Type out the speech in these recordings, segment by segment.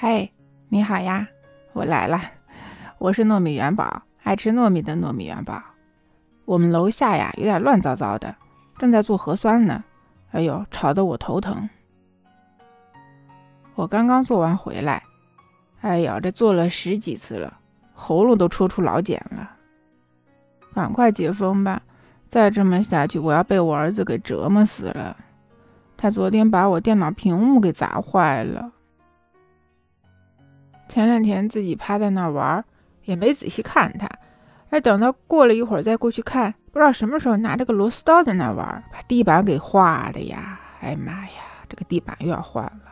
嗨，你好呀，我来了，我是糯米元宝，爱吃糯米的糯米元宝。我们楼下呀有点乱糟糟的，正在做核酸呢，哎呦，吵得我头疼。我刚刚做完回来，哎呦，这做了十几次了，喉咙都戳出老茧了。赶快解封吧，再这么下去，我要被我儿子给折磨死了。他昨天把我电脑屏幕给砸坏了。前两天自己趴在那儿玩，也没仔细看他。哎，等到过了一会儿再过去看，不知道什么时候拿着个螺丝刀在那玩，把地板给划的呀！哎妈呀，这个地板又要换了。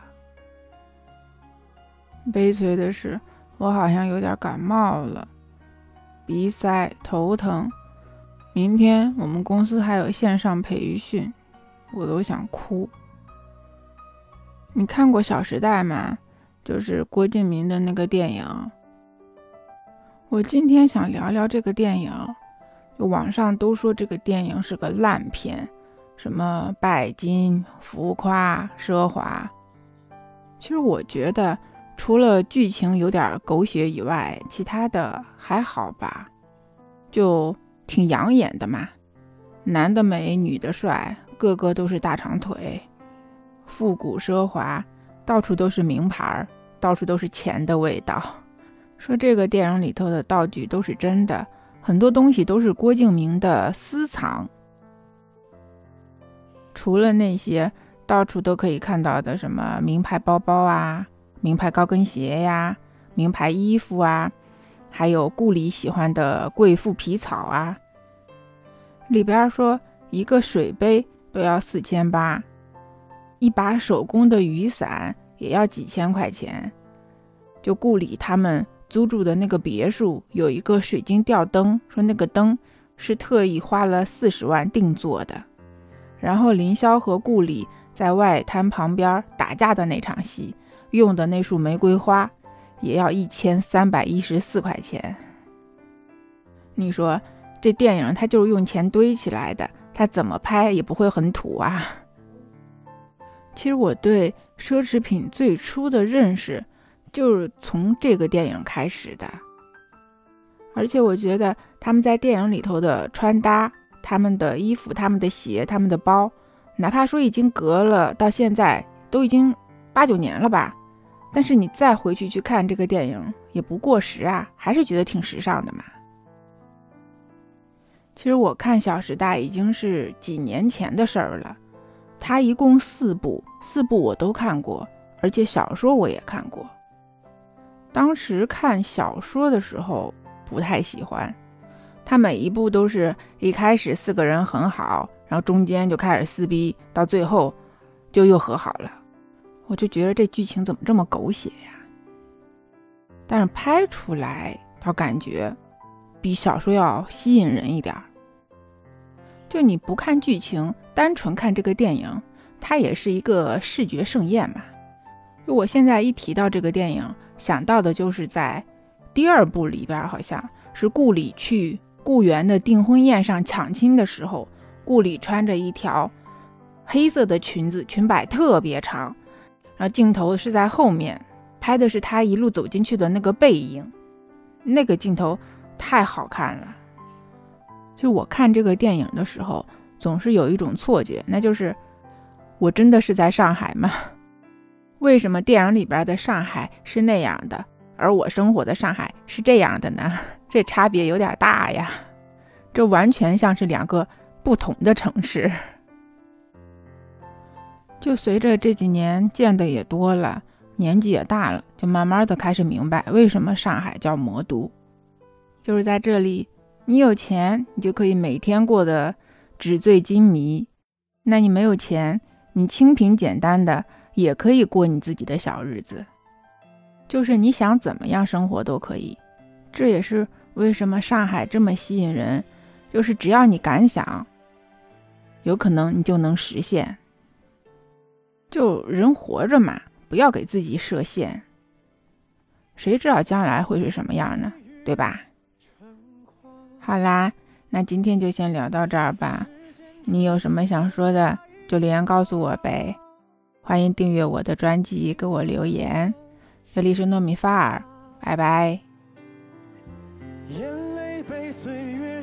悲催的是，我好像有点感冒了，鼻塞、头疼。明天我们公司还有线上培训，我都想哭。你看过《小时代》吗？就是郭敬明的那个电影，我今天想聊聊这个电影。网上都说这个电影是个烂片，什么拜金、浮夸、奢华。其实我觉得，除了剧情有点狗血以外，其他的还好吧，就挺养眼的嘛。男的美，女的帅，个个都是大长腿，复古奢华，到处都是名牌儿。到处都是钱的味道。说这个电影里头的道具都是真的，很多东西都是郭敬明的私藏。除了那些到处都可以看到的什么名牌包包啊、名牌高跟鞋呀、名牌衣服啊，还有顾里喜欢的贵妇皮草啊，里边说一个水杯都要四千八，一把手工的雨伞。也要几千块钱。就顾里他们租住的那个别墅有一个水晶吊灯，说那个灯是特意花了四十万定做的。然后凌霄和顾里在外滩旁边打架的那场戏，用的那束玫瑰花也要一千三百一十四块钱。你说这电影它就是用钱堆起来的，它怎么拍也不会很土啊。其实我对。奢侈品最初的认识就是从这个电影开始的，而且我觉得他们在电影里头的穿搭、他们的衣服、他们的鞋、他们的包，哪怕说已经隔了到现在都已经八九年了吧，但是你再回去去看这个电影也不过时啊，还是觉得挺时尚的嘛。其实我看《小时代》已经是几年前的事儿了。它一共四部，四部我都看过，而且小说我也看过。当时看小说的时候不太喜欢，它每一部都是一开始四个人很好，然后中间就开始撕逼，到最后就又和好了。我就觉得这剧情怎么这么狗血呀？但是拍出来倒感觉比小说要吸引人一点儿。就你不看剧情。单纯看这个电影，它也是一个视觉盛宴嘛。就我现在一提到这个电影，想到的就是在第二部里边，好像是顾里去顾源的订婚宴上抢亲的时候，顾里穿着一条黑色的裙子，裙摆特别长，然后镜头是在后面拍的是他一路走进去的那个背影，那个镜头太好看了。就我看这个电影的时候。总是有一种错觉，那就是我真的是在上海吗？为什么电影里边的上海是那样的，而我生活的上海是这样的呢？这差别有点大呀，这完全像是两个不同的城市。就随着这几年见的也多了，年纪也大了，就慢慢的开始明白为什么上海叫魔都，就是在这里，你有钱，你就可以每天过得。纸醉金迷，那你没有钱，你清贫简单的也可以过你自己的小日子，就是你想怎么样生活都可以。这也是为什么上海这么吸引人，就是只要你敢想，有可能你就能实现。就人活着嘛，不要给自己设限，谁知道将来会是什么样呢？对吧？好啦。那今天就先聊到这儿吧，你有什么想说的就留言告诉我呗。欢迎订阅我的专辑，给我留言。这里是糯米饭儿，拜拜。眼泪被岁月